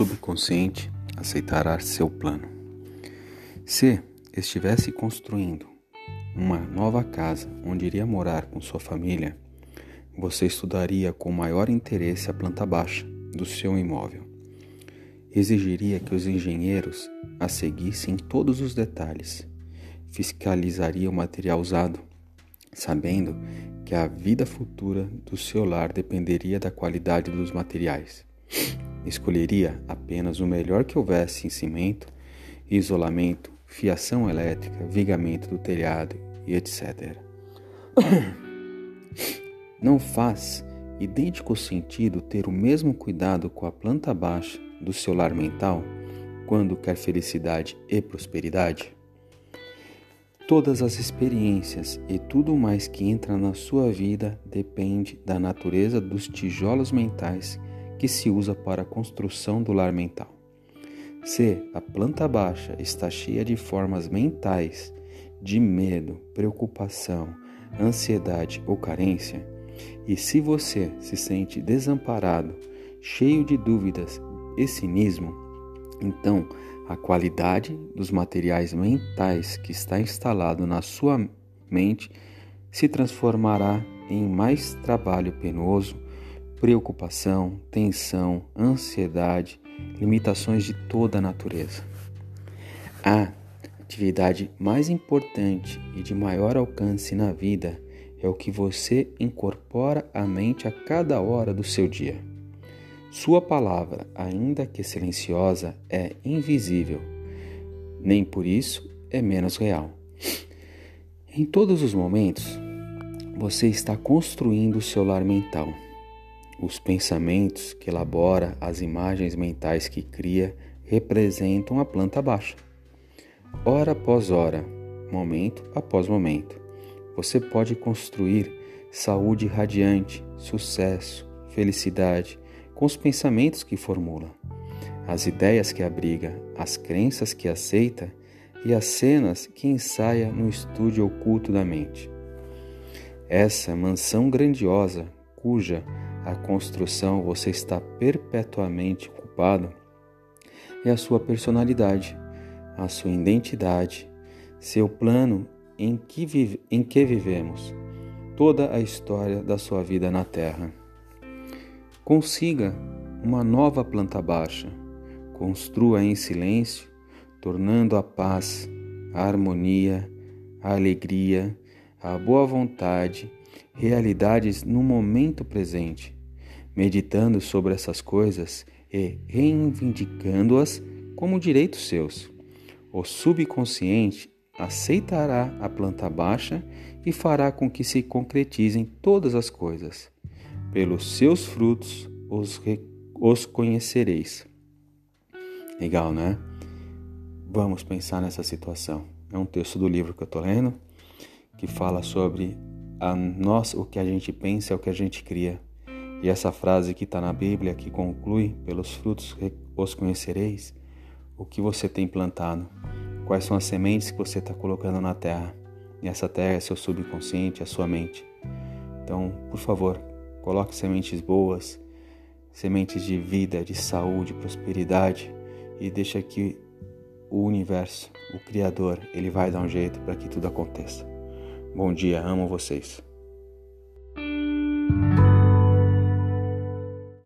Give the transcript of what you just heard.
subconsciente aceitará seu plano. Se estivesse construindo uma nova casa onde iria morar com sua família, você estudaria com maior interesse a planta baixa do seu imóvel. Exigiria que os engenheiros a seguissem todos os detalhes. Fiscalizaria o material usado, sabendo que a vida futura do seu lar dependeria da qualidade dos materiais. Escolheria apenas o melhor que houvesse em cimento, isolamento, fiação elétrica, vigamento do telhado e etc. Não faz idêntico sentido ter o mesmo cuidado com a planta baixa do seu lar mental quando quer felicidade e prosperidade? Todas as experiências e tudo mais que entra na sua vida depende da natureza dos tijolos mentais que se usa para a construção do lar mental. Se a planta baixa está cheia de formas mentais de medo, preocupação, ansiedade ou carência, e se você se sente desamparado, cheio de dúvidas e cinismo, então a qualidade dos materiais mentais que está instalado na sua mente se transformará em mais trabalho penoso preocupação, tensão, ansiedade, limitações de toda a natureza. A atividade mais importante e de maior alcance na vida é o que você incorpora à mente a cada hora do seu dia. Sua palavra, ainda que silenciosa, é invisível, nem por isso é menos real. Em todos os momentos, você está construindo o seu lar mental os pensamentos que elabora, as imagens mentais que cria, representam a planta baixa. Hora após hora, momento após momento, você pode construir saúde radiante, sucesso, felicidade com os pensamentos que formula, as ideias que abriga, as crenças que aceita e as cenas que ensaia no estúdio oculto da mente. Essa mansão grandiosa, cuja a construção você está perpetuamente ocupado é a sua personalidade, a sua identidade, seu plano em que, vive, em que vivemos, toda a história da sua vida na Terra. Consiga uma nova planta baixa, construa em silêncio, tornando a paz, a harmonia, a alegria, a boa vontade realidades no momento presente, meditando sobre essas coisas e reivindicando-as como direitos seus. O subconsciente aceitará a planta baixa e fará com que se concretizem todas as coisas. Pelos seus frutos os, os conhecereis. Legal, né? Vamos pensar nessa situação. É um texto do livro que eu estou lendo que fala sobre a nós o que a gente pensa é o que a gente cria. E essa frase que está na Bíblia, que conclui: pelos frutos os conhecereis, o que você tem plantado, quais são as sementes que você está colocando na terra. E essa terra é seu subconsciente, é sua mente. Então, por favor, coloque sementes boas, sementes de vida, de saúde, prosperidade e deixa que o universo, o Criador, ele vai dar um jeito para que tudo aconteça. Bom dia, amo vocês.